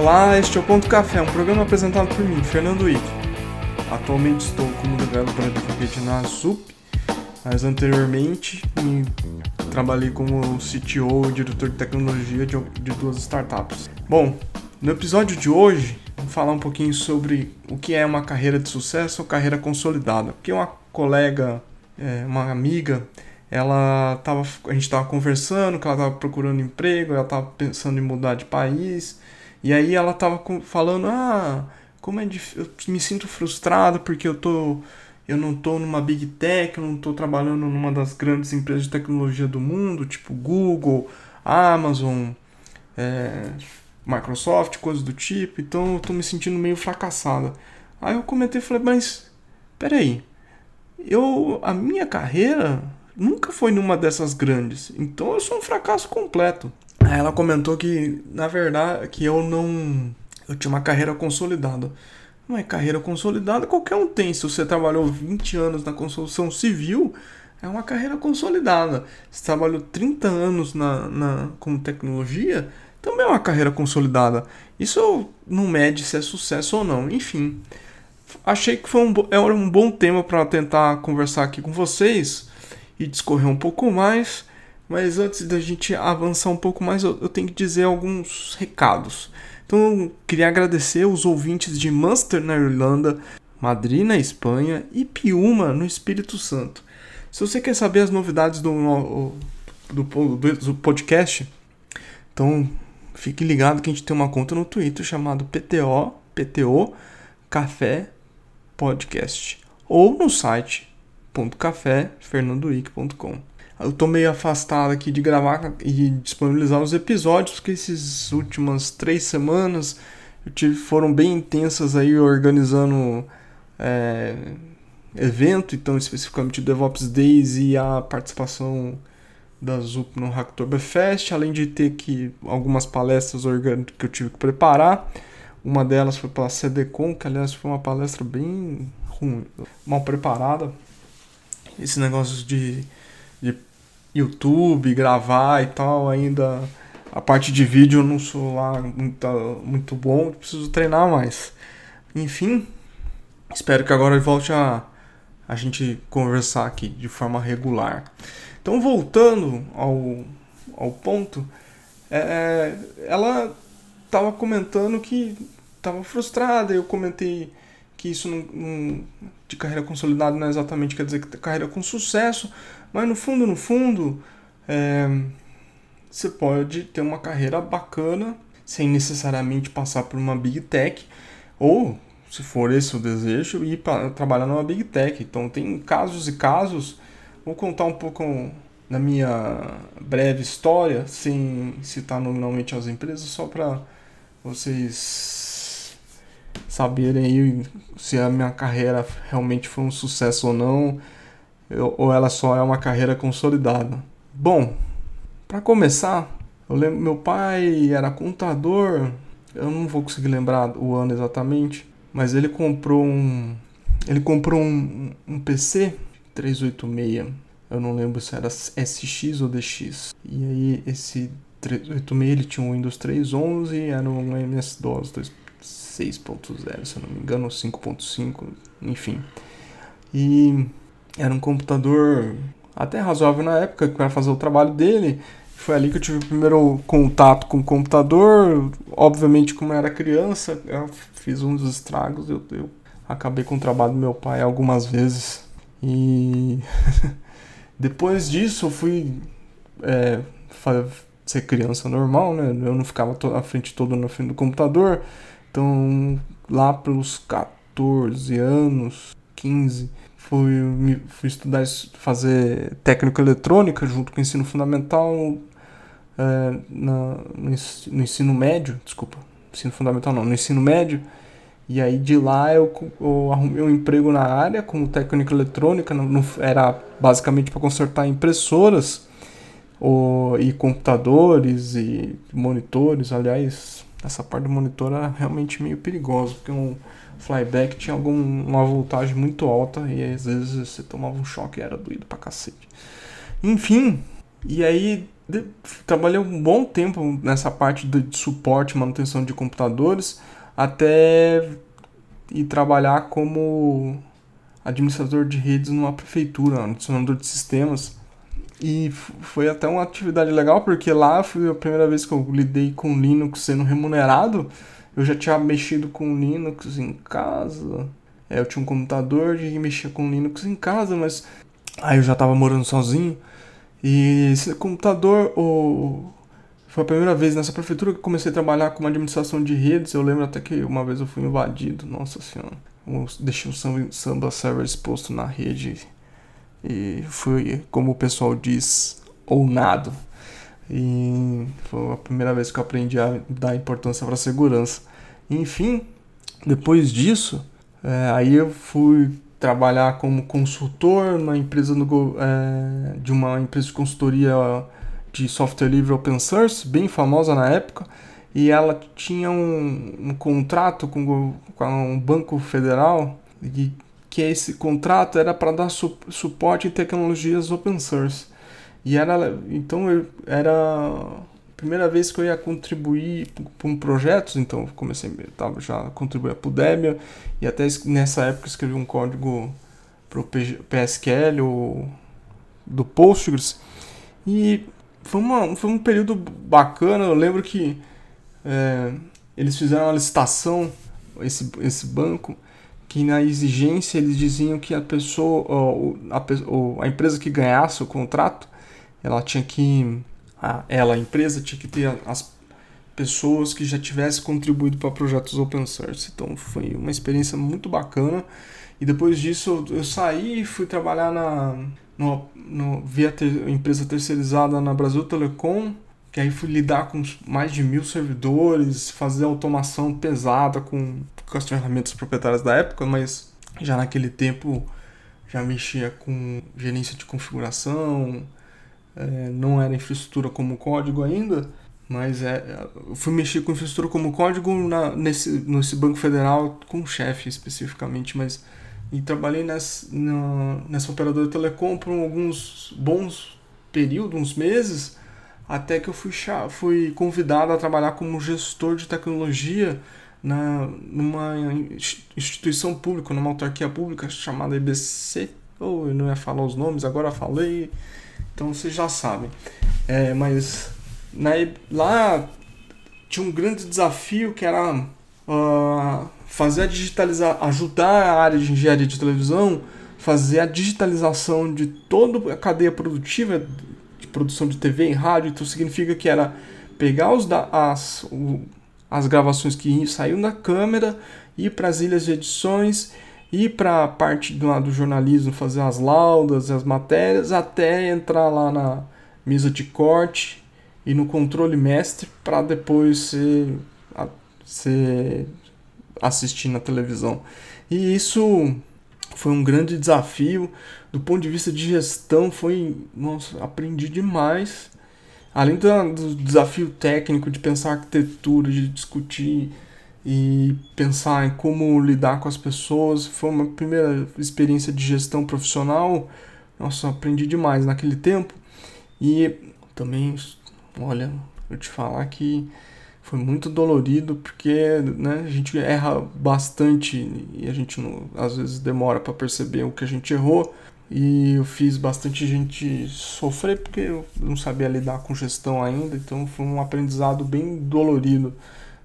Olá, este é o Ponto Café, um programa apresentado por mim, Fernando Wick. Atualmente estou como developer advocate na ZUP, mas anteriormente me trabalhei como CTO e diretor de tecnologia de, de duas startups. Bom, no episódio de hoje, vamos falar um pouquinho sobre o que é uma carreira de sucesso ou carreira consolidada. Porque uma colega, é, uma amiga, ela tava, a gente estava conversando que ela estava procurando emprego, ela estava pensando em mudar de país, e aí ela estava falando, ah, como é difícil, eu me sinto frustrado porque eu tô eu não tô numa big tech, eu não tô trabalhando numa das grandes empresas de tecnologia do mundo, tipo Google, Amazon, é, Microsoft, coisas do tipo, então eu tô me sentindo meio fracassada. Aí eu comentei e falei, mas peraí, eu, a minha carreira nunca foi numa dessas grandes. Então eu sou um fracasso completo. Ela comentou que, na verdade, que eu não. Eu tinha uma carreira consolidada. Mas carreira consolidada qualquer um tem. Se você trabalhou 20 anos na construção civil, é uma carreira consolidada. Se trabalhou 30 anos na, na, com tecnologia, também é uma carreira consolidada. Isso não mede se é sucesso ou não. Enfim, achei que foi um, era um bom tema para tentar conversar aqui com vocês e discorrer um pouco mais. Mas antes da gente avançar um pouco mais, eu, tenho que dizer alguns recados. Então, queria agradecer os ouvintes de Munster, na Irlanda, Madrid, na Espanha e Piuma, no Espírito Santo. Se você quer saber as novidades do, do, do, do podcast, então fique ligado que a gente tem uma conta no Twitter chamado PTO, PTO Café Podcast. Ou no site www.caféfernandoic.com. Eu tô meio afastado aqui de gravar e disponibilizar os episódios, porque essas últimas três semanas eu tive, foram bem intensas aí organizando é, evento, então especificamente o DevOps Days e a participação da ZUP no Hacktoberfest, além de ter que algumas palestras que eu tive que preparar. Uma delas foi pela CDCon, que aliás foi uma palestra bem ruim, mal preparada, esse negócio de, de YouTube, gravar e tal, ainda a parte de vídeo eu não sou lá muito, muito bom, preciso treinar mais. Enfim, espero que agora volte a, a gente conversar aqui de forma regular. Então, voltando ao, ao ponto, é, ela estava comentando que estava frustrada, eu comentei que isso não, não, de carreira consolidada não é exatamente quer dizer que carreira com sucesso, mas no fundo, no fundo, é, você pode ter uma carreira bacana sem necessariamente passar por uma big tech, ou, se for esse o desejo, ir para trabalhar numa big tech. Então, tem casos e casos. Vou contar um pouco da minha breve história, sem citar nominalmente as empresas, só para vocês saberem aí se a minha carreira realmente foi um sucesso ou não, ou ela só é uma carreira consolidada. Bom, para começar, eu lembro meu pai era contador, eu não vou conseguir lembrar o ano exatamente, mas ele comprou um ele comprou um, um PC 386, eu não lembro se era SX ou DX. E aí esse 386 ele tinha um Windows 3.11 e era um MS-DOS 6.0, se eu não me engano, 5.5, enfim. E era um computador até razoável na época para fazer o trabalho dele. Foi ali que eu tive o primeiro contato com o computador. Obviamente, como eu era criança, eu fiz uns estragos. Eu, eu acabei com o trabalho do meu pai algumas vezes. E depois disso, eu fui é, ser criança normal, né? Eu não ficava à frente toda na frente do computador. Então, lá pelos 14 anos, 15, fui, fui estudar, fazer técnica eletrônica junto com o ensino fundamental é, na, no, ensino médio, desculpa, ensino fundamental não, no ensino médio. E aí de lá eu, eu arrumei um emprego na área como técnica eletrônica, não, não era basicamente para consertar impressoras e computadores e monitores, aliás, essa parte do monitor era realmente meio perigosa, porque um flyback tinha alguma voltagem muito alta e às vezes você tomava um choque e era doído pra cacete. Enfim, E aí de, trabalhei um bom tempo nessa parte de, de suporte, manutenção de computadores, até ir trabalhar como administrador de redes numa prefeitura, adicionador de sistemas. E foi até uma atividade legal, porque lá foi a primeira vez que eu lidei com Linux sendo remunerado. Eu já tinha mexido com Linux em casa. É, eu tinha um computador e mexia com Linux em casa, mas aí eu já estava morando sozinho. E esse computador, o... foi a primeira vez nessa prefeitura que comecei a trabalhar com uma administração de redes. Eu lembro até que uma vez eu fui invadido, nossa senhora. Eu deixei um samba server exposto na rede e fui, como o pessoal diz, ounado. E foi a primeira vez que eu aprendi a dar importância para segurança. Enfim, depois disso, é, aí eu fui trabalhar como consultor na empresa é, de uma empresa de consultoria de software livre open source, bem famosa na época, e ela tinha um, um contrato com, com um banco federal e que esse contrato era para dar su suporte em tecnologias open source. E era então eu, era a primeira vez que eu ia contribuir com projetos, então comecei tava já contribuir para o Debian e até nessa época escrevi um código para o PSQL ou do Postgres e foi, uma, foi um período bacana. Eu lembro que é, eles fizeram uma licitação esse, esse banco que na exigência eles diziam que a pessoa, a, a empresa que ganhasse o contrato, ela tinha que, a, ela, a empresa tinha que ter as pessoas que já tivessem contribuído para projetos open source. Então foi uma experiência muito bacana. E depois disso eu, saí e fui trabalhar na no, no, via ter, empresa terceirizada na Brasil Telecom, que aí fui lidar com mais de mil servidores, fazer automação pesada com com as ferramentas proprietárias da época, mas já naquele tempo já mexia com gerência de configuração, é, não era infraestrutura como código ainda, mas é, eu fui mexer com infraestrutura como código na, nesse, nesse Banco Federal com o chefe especificamente, mas e trabalhei nessa, na, nessa operadora de telecom por alguns bons períodos, uns meses, até que eu fui, fui convidado a trabalhar como gestor de tecnologia na, numa instituição pública, numa autarquia pública chamada IBC. Ou oh, eu não ia falar os nomes, agora falei, então vocês já sabem. É, mas na, lá tinha um grande desafio que era uh, fazer a digitalizar, ajudar a área de engenharia de televisão, fazer a digitalização de toda a cadeia produtiva de produção de TV e rádio. Então significa que era pegar os da, as, o, as gravações que saíram da câmera, ir para as ilhas de edições, ir para a parte do, do jornalismo, fazer as laudas, as matérias, até entrar lá na mesa de corte e no controle mestre para depois ser, ser assistir na televisão. E isso foi um grande desafio do ponto de vista de gestão, foi, nossa, aprendi demais além do, do desafio técnico de pensar arquitetura, de discutir e pensar em como lidar com as pessoas, foi uma primeira experiência de gestão profissional. Nossa, aprendi demais naquele tempo. E também, olha, eu te falar que foi muito dolorido porque né, a gente erra bastante e a gente não, às vezes demora para perceber o que a gente errou. E eu fiz bastante gente sofrer porque eu não sabia lidar com gestão ainda, então foi um aprendizado bem dolorido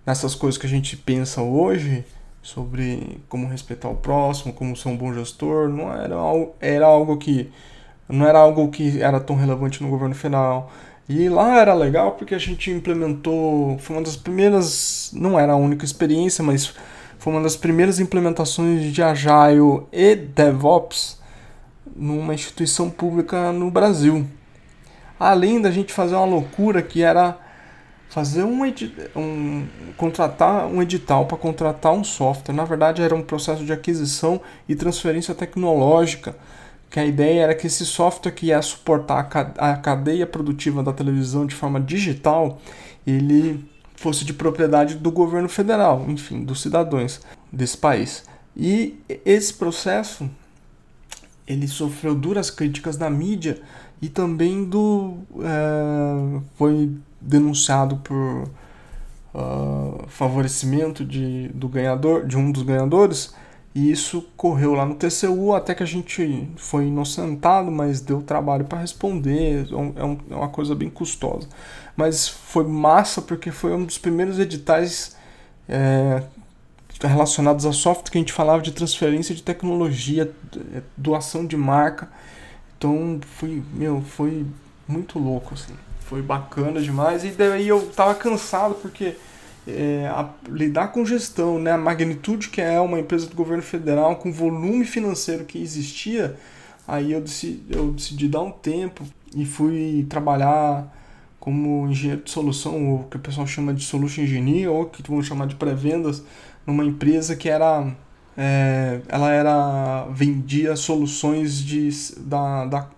nessas coisas que a gente pensa hoje sobre como respeitar o próximo, como ser um bom gestor, não era algo, era algo que não era algo que era tão relevante no governo federal. E lá era legal porque a gente implementou, foi uma das primeiras, não era a única experiência, mas foi uma das primeiras implementações de Agile e DevOps numa instituição pública no Brasil. Além da gente fazer uma loucura que era fazer um, um contratar um edital para contratar um software. Na verdade, era um processo de aquisição e transferência tecnológica. Que a ideia era que esse software que ia suportar a cadeia produtiva da televisão de forma digital, ele fosse de propriedade do governo federal, enfim, dos cidadãos desse país. E esse processo ele sofreu duras críticas da mídia e também do é, foi denunciado por uh, favorecimento de, do ganhador de um dos ganhadores e isso correu lá no TCU até que a gente foi inocentado, mas deu trabalho para responder. É, um, é, uma coisa bem custosa. Mas foi massa porque foi um dos primeiros editais é, relacionados a software que a gente falava de transferência de tecnologia, é, doação de marca. Então foi, meu, foi muito louco assim. Foi bacana demais. E daí eu tava cansado porque é, a, lidar com gestão, né, a magnitude que é uma empresa do governo federal, com o volume financeiro que existia, aí eu decidi, eu decidi dar um tempo e fui trabalhar como engenheiro de solução, ou que o pessoal chama de solution engineer, ou que vão chamar de pré-vendas, numa empresa que era é, ela era vendia soluções de, da, da,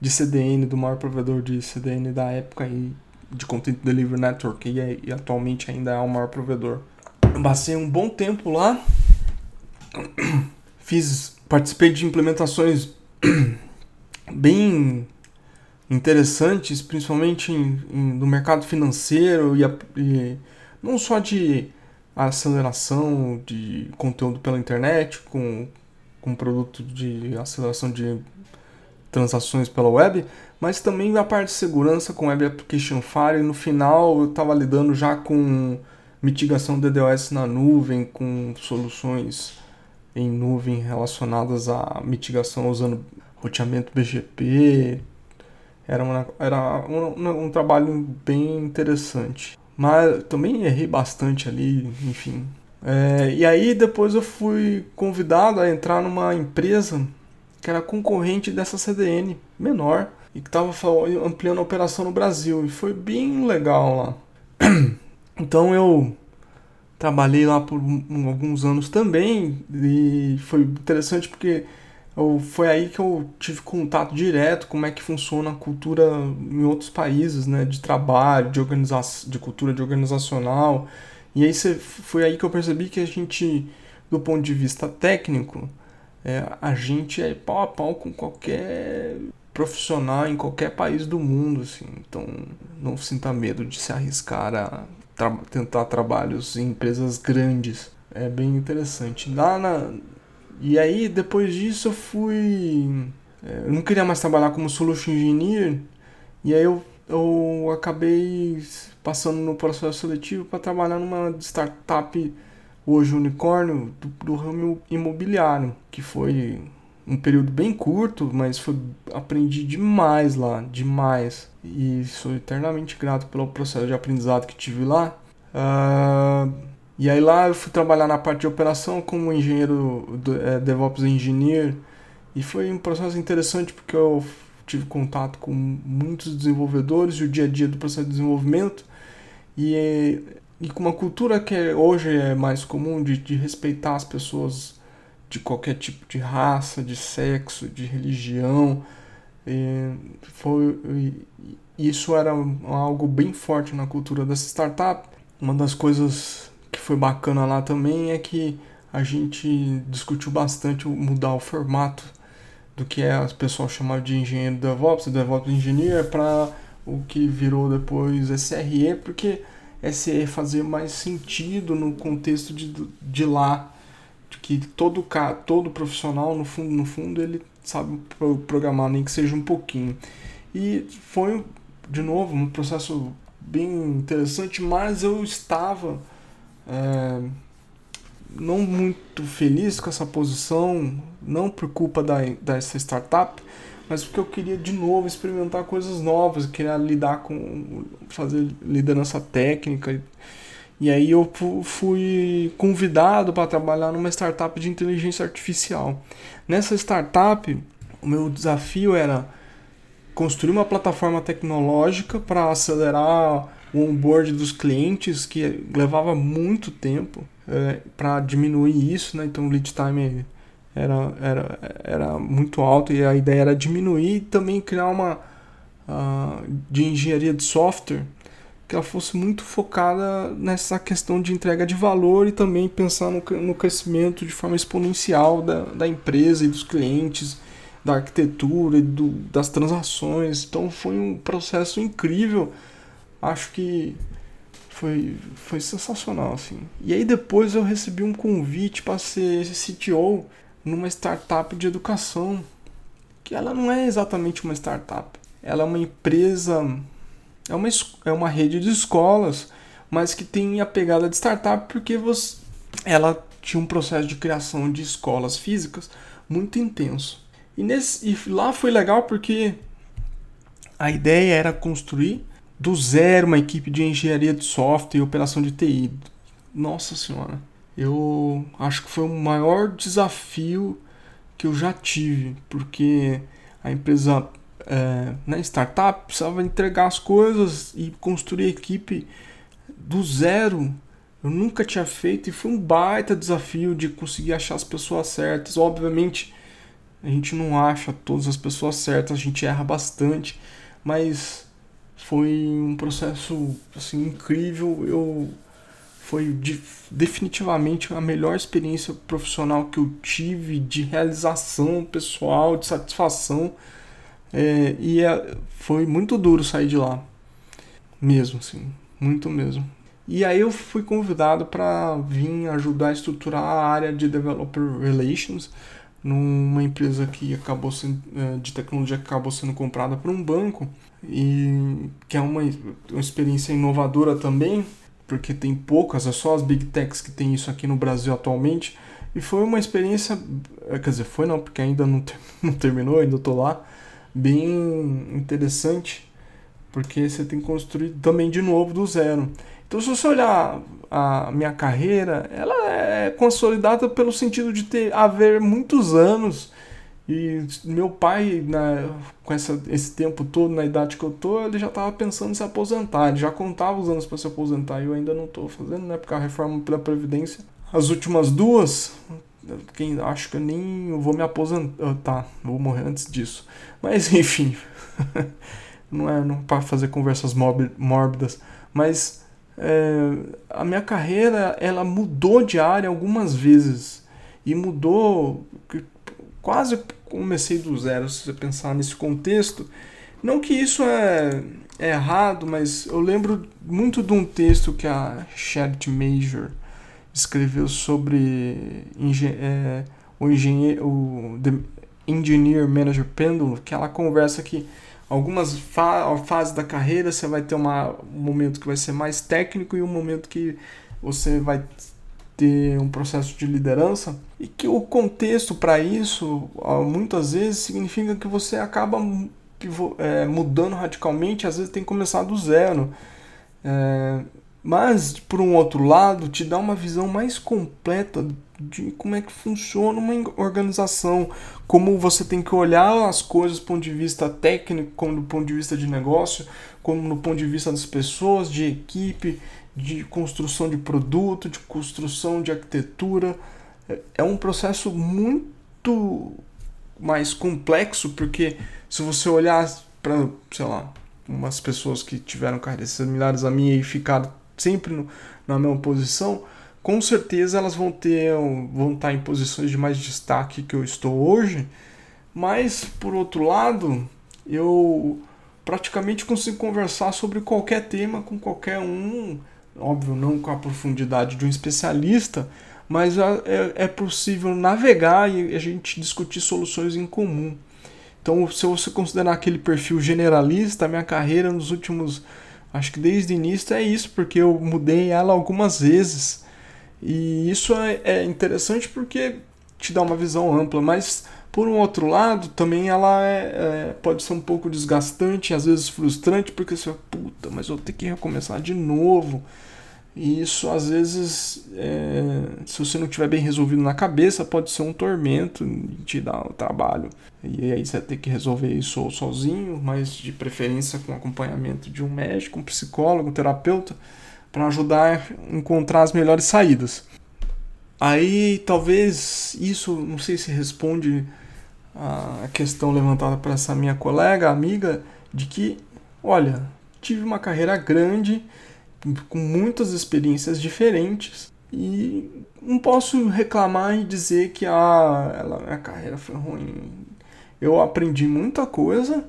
de CDN, do maior provedor de CDN da época e de Content Delivery Network e, é, e atualmente ainda é o maior provedor. Eu passei um bom tempo lá, fiz, participei de implementações bem interessantes, principalmente em, em, no mercado financeiro e, e não só de aceleração de conteúdo pela internet, com, com produto de aceleração de transações pela web, mas também a parte de segurança com Web Application Firewall. No final eu estava lidando já com mitigação DDoS na nuvem, com soluções em nuvem relacionadas à mitigação usando roteamento BGP. Era, uma, era um, um trabalho bem interessante. Mas também errei bastante ali, enfim. É, e aí depois eu fui convidado a entrar numa empresa que era concorrente dessa CDN menor e que estava ampliando a operação no Brasil. E foi bem legal lá. Então eu trabalhei lá por alguns anos também e foi interessante porque eu, foi aí que eu tive contato direto como é que funciona a cultura em outros países, né, de trabalho, de organização, de cultura de organizacional. E aí foi aí que eu percebi que a gente, do ponto de vista técnico, é, a gente é pau a pau com qualquer profissional em qualquer país do mundo, assim. Então, não sinta medo de se arriscar a tra tentar trabalhos em empresas grandes. É bem interessante. Lá na... E aí, depois disso, eu fui. É, eu não queria mais trabalhar como solution engineer. E aí, eu, eu acabei passando no processo seletivo para trabalhar numa startup, hoje unicórnio, do, do ramo imobiliário, que foi um período bem curto, mas foi, aprendi demais lá, demais. E sou eternamente grato pelo processo de aprendizado que tive lá. Uh, e aí lá eu fui trabalhar na parte de operação como engenheiro é, DevOps Engineer. E foi um processo interessante porque eu tive contato com muitos desenvolvedores e o dia a dia do processo de desenvolvimento. E, e com uma cultura que hoje é mais comum de, de respeitar as pessoas de qualquer tipo de raça, de sexo, de religião. E foi, e isso era algo bem forte na cultura dessa startup. Uma das coisas que foi bacana lá também é que a gente discutiu bastante mudar o formato do que é as pessoas chamavam de engenheiro DevOps, DevOps Engineer, para o que virou depois SRE, porque SRE fazia mais sentido no contexto de, de lá que todo todo profissional no fundo, no fundo ele sabe programar nem que seja um pouquinho. E foi de novo um processo bem interessante, mas eu estava é, não muito feliz com essa posição, não por culpa da, dessa startup, mas porque eu queria de novo experimentar coisas novas, queria lidar com fazer liderança técnica e aí eu fui convidado para trabalhar numa startup de inteligência artificial. Nessa startup, o meu desafio era construir uma plataforma tecnológica para acelerar o onboard dos clientes, que levava muito tempo é, para diminuir isso, né? Então o lead time era, era, era muito alto e a ideia era diminuir e também criar uma uh, de engenharia de software que ela fosse muito focada nessa questão de entrega de valor e também pensar no, no crescimento de forma exponencial da, da empresa e dos clientes, da arquitetura e do, das transações. Então foi um processo incrível. Acho que foi, foi sensacional, assim. E aí depois eu recebi um convite para ser CTO numa startup de educação, que ela não é exatamente uma startup. Ela é uma empresa, é uma, é uma rede de escolas, mas que tem a pegada de startup porque você, ela tinha um processo de criação de escolas físicas muito intenso. E, nesse, e lá foi legal porque a ideia era construir do zero uma equipe de engenharia de software e operação de TI. Nossa senhora, eu acho que foi o maior desafio que eu já tive, porque a empresa é, né, startup precisava entregar as coisas e construir equipe do zero. Eu nunca tinha feito e foi um baita desafio de conseguir achar as pessoas certas. Obviamente, a gente não acha todas as pessoas certas, a gente erra bastante, mas foi um processo assim incrível. Eu foi de, definitivamente a melhor experiência profissional que eu tive de realização pessoal, de satisfação. É, e é, foi muito duro sair de lá, mesmo assim, muito mesmo. E aí eu fui convidado para vir ajudar a estruturar a área de Developer Relations numa empresa que acabou sendo, é, de tecnologia que acabou sendo comprada por um banco e que é uma, uma experiência inovadora também porque tem poucas, é só as big techs que tem isso aqui no Brasil atualmente. E foi uma experiência, é, quer dizer, foi não, porque ainda não, ter, não terminou, ainda estou lá, bem interessante, porque você tem que construir também de novo do zero. Então, se você olhar a minha carreira, ela é consolidada pelo sentido de ter haver muitos anos e meu pai, né, com essa, esse tempo todo, na idade que eu tô, ele já estava pensando em se aposentar. Ele já contava os anos para se aposentar e eu ainda não estou fazendo, né? Porque a reforma pela Previdência. As últimas duas, quem acho que eu nem vou me aposentar. Tá, vou morrer antes disso. Mas enfim, não é não para fazer conversas mórbidas, mas é, a minha carreira ela mudou de área algumas vezes e mudou quase comecei do zero, se você pensar nesse contexto. Não que isso é, é errado, mas eu lembro muito de um texto que a Charity Major escreveu sobre é, o engenheiro, o The Engineer Manager Pendulum, que ela conversa que algumas fa fases da carreira você vai ter uma, um momento que vai ser mais técnico e um momento que você vai ter um processo de liderança e que o contexto para isso muitas vezes significa que você acaba é, mudando radicalmente, às vezes tem que começar do zero. É, mas, por um outro lado, te dá uma visão mais completa de como é que funciona uma organização, como você tem que olhar as coisas do ponto de vista técnico, como do ponto de vista de negócio, como no ponto de vista das pessoas, de equipe, de construção de produto, de construção de arquitetura. É, é um processo muito mais complexo, porque se você olhar para, sei lá, umas pessoas que tiveram carreiras similares a minha e ficaram sempre no, na mesma posição, com certeza elas vão ter vão estar em posições de mais destaque que eu estou hoje, mas por outro lado, eu praticamente consigo conversar sobre qualquer tema com qualquer um óbvio, não com a profundidade de um especialista, mas é, é possível navegar e a gente discutir soluções em comum. Então, se você considerar aquele perfil generalista, minha carreira nos últimos, acho que desde o início é isso, porque eu mudei ela algumas vezes. E isso é, é interessante porque te dá uma visão ampla, mas por um outro lado, também ela é, é, pode ser um pouco desgastante, às vezes frustrante, porque você, puta, mas eu vou ter que recomeçar de novo. E isso às vezes, é, se você não tiver bem resolvido na cabeça, pode ser um tormento e te dar o trabalho. E aí você vai ter que resolver isso sozinho, mas de preferência com acompanhamento de um médico, um psicólogo, um terapeuta, para ajudar a encontrar as melhores saídas. Aí talvez isso, não sei se responde a questão levantada por essa minha colega, amiga, de que, olha, tive uma carreira grande com muitas experiências diferentes e não posso reclamar e dizer que ah, ela, a carreira foi ruim. eu aprendi muita coisa,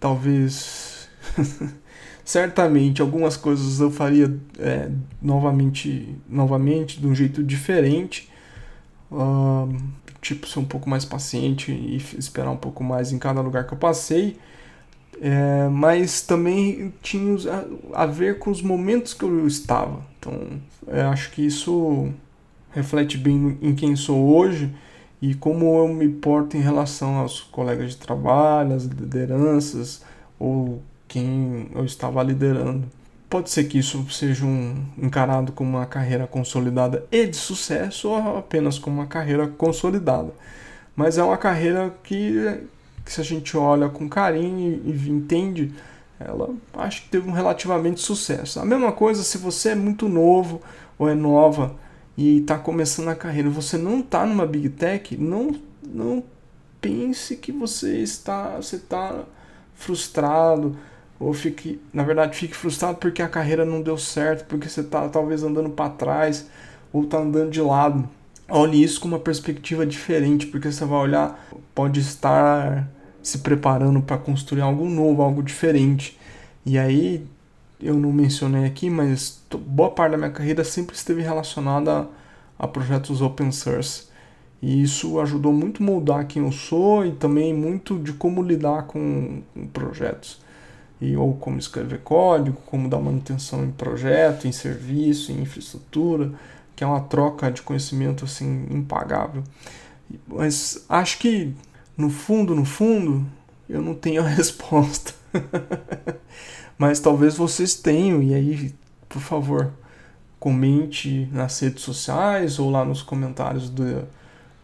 talvez. certamente algumas coisas eu faria é, novamente, novamente de um jeito diferente. Uh, tipo, ser um pouco mais paciente e esperar um pouco mais em cada lugar que eu passei. É, mas também tinha a, ver com os momentos que eu estava. Então, eu acho que isso reflete bem em quem sou hoje e como eu me porto em relação aos colegas de trabalho, às lideranças ou quem eu estava liderando. Pode ser que isso seja um, encarado como uma carreira consolidada e de sucesso ou apenas como uma carreira consolidada. Mas é uma carreira que, que se a gente olha com carinho e, e entende, ela acho que teve um relativamente sucesso. A mesma coisa se você é muito novo ou é nova e está começando a carreira, você não está numa big tech, não, não pense que você está, você está frustrado ou fique, na verdade, fique frustrado porque a carreira não deu certo, porque você está talvez andando para trás ou está andando de lado. Olhe isso com uma perspectiva diferente, porque você vai olhar, pode estar se preparando para construir algo novo, algo diferente. E aí eu não mencionei aqui, mas boa parte da minha carreira sempre esteve relacionada a, projetos open source. E isso ajudou muito a moldar quem eu sou e também muito de como lidar com, com projetos. E, ou como escrever código, como dar manutenção em projeto, em serviço, em infraestrutura, que é uma troca de conhecimento assim impagável. Mas acho que no fundo, no fundo, eu não tenho a resposta. Mas talvez vocês tenham, e aí, por favor, comente nas redes sociais ou lá nos comentários do,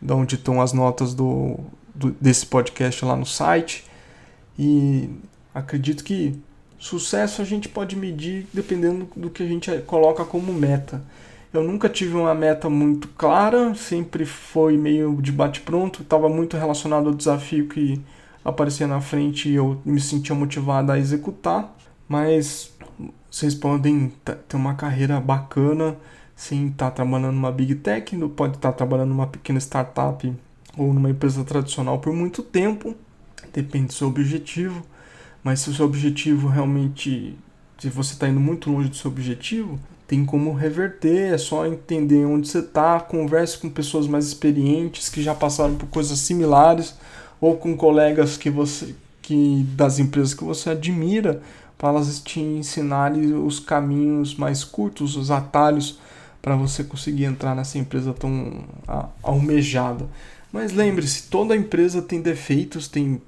de onde estão as notas do, do, desse podcast lá no site. E acredito que sucesso a gente pode medir dependendo do que a gente coloca como meta. Eu nunca tive uma meta muito clara, sempre foi meio de bate-pronto, estava muito relacionado ao desafio que aparecia na frente e eu me sentia motivado a executar mas vocês podem ter uma carreira bacana sem estar tá trabalhando numa big tech, pode estar tá trabalhando numa pequena startup ou numa empresa tradicional por muito tempo, depende do seu objetivo, mas se o seu objetivo realmente, se você está indo muito longe do seu objetivo, tem como reverter, é só entender onde você está, converse com pessoas mais experientes que já passaram por coisas similares ou com colegas que você que das empresas que você admira para elas te ensinarem os caminhos mais curtos, os atalhos para você conseguir entrar nessa empresa tão almejada. Mas lembre-se, toda empresa tem defeitos, tem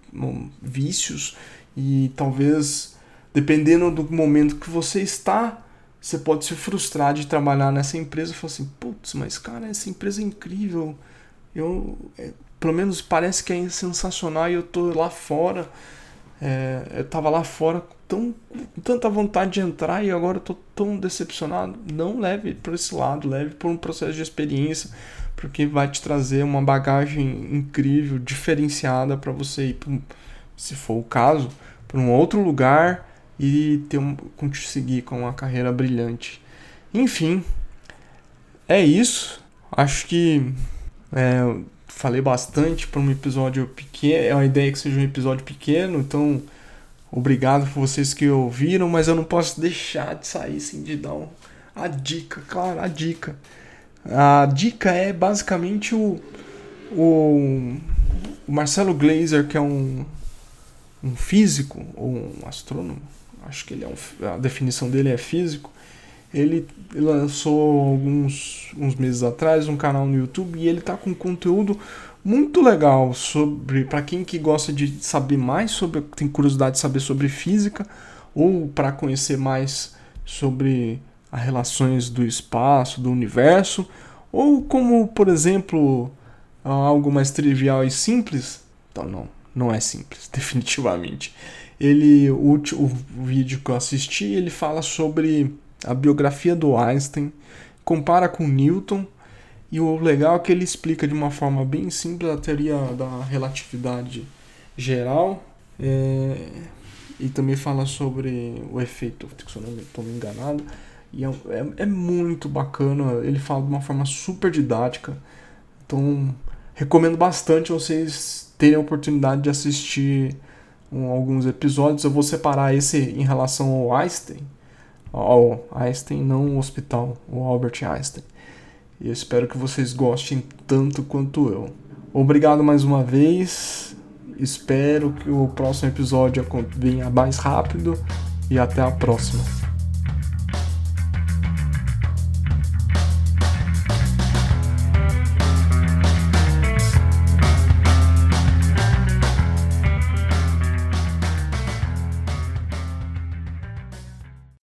vícios e talvez dependendo do momento que você está, você pode se frustrar de trabalhar nessa empresa e falar assim, putz, mas cara, essa empresa é incrível. Eu, é, pelo menos parece que é sensacional e eu tô lá fora. É, eu tava lá fora tão, com tanta vontade de entrar e agora estou tão decepcionado. Não leve por esse lado, leve por um processo de experiência, porque vai te trazer uma bagagem incrível, diferenciada para você ir, um, se for o caso, para um outro lugar e ter um, conseguir com uma carreira brilhante. Enfim, é isso. Acho que é, falei bastante para um episódio pequeno. É uma ideia que seja um episódio pequeno, então Obrigado por vocês que ouviram, mas eu não posso deixar de sair sem de dar um, a dica, claro, a dica. A dica é basicamente o, o, o Marcelo Glazer, que é um, um físico, ou um astrônomo, acho que ele é um, a definição dele é físico. Ele lançou alguns uns meses atrás um canal no YouTube e ele tá com conteúdo muito legal sobre para quem que gosta de saber mais sobre tem curiosidade de saber sobre física ou para conhecer mais sobre as relações do espaço, do universo, ou como, por exemplo, algo mais trivial e simples. Então não, não é simples, definitivamente. Ele o, o vídeo que eu assisti, ele fala sobre a biografia do Einstein, compara com Newton e o legal é que ele explica de uma forma bem simples a teoria da relatividade geral é, e também fala sobre o efeito, estou me enganado. E é, é, é, muito bacana, ele fala de uma forma super didática. Então, recomendo bastante vocês terem a oportunidade de assistir um, alguns episódios. Eu vou separar esse em relação ao Einstein, ao Einstein, não o hospital, o Albert Einstein. E eu espero que vocês gostem tanto quanto eu. Obrigado mais uma vez. Espero que o próximo episódio venha mais rápido e até a próxima.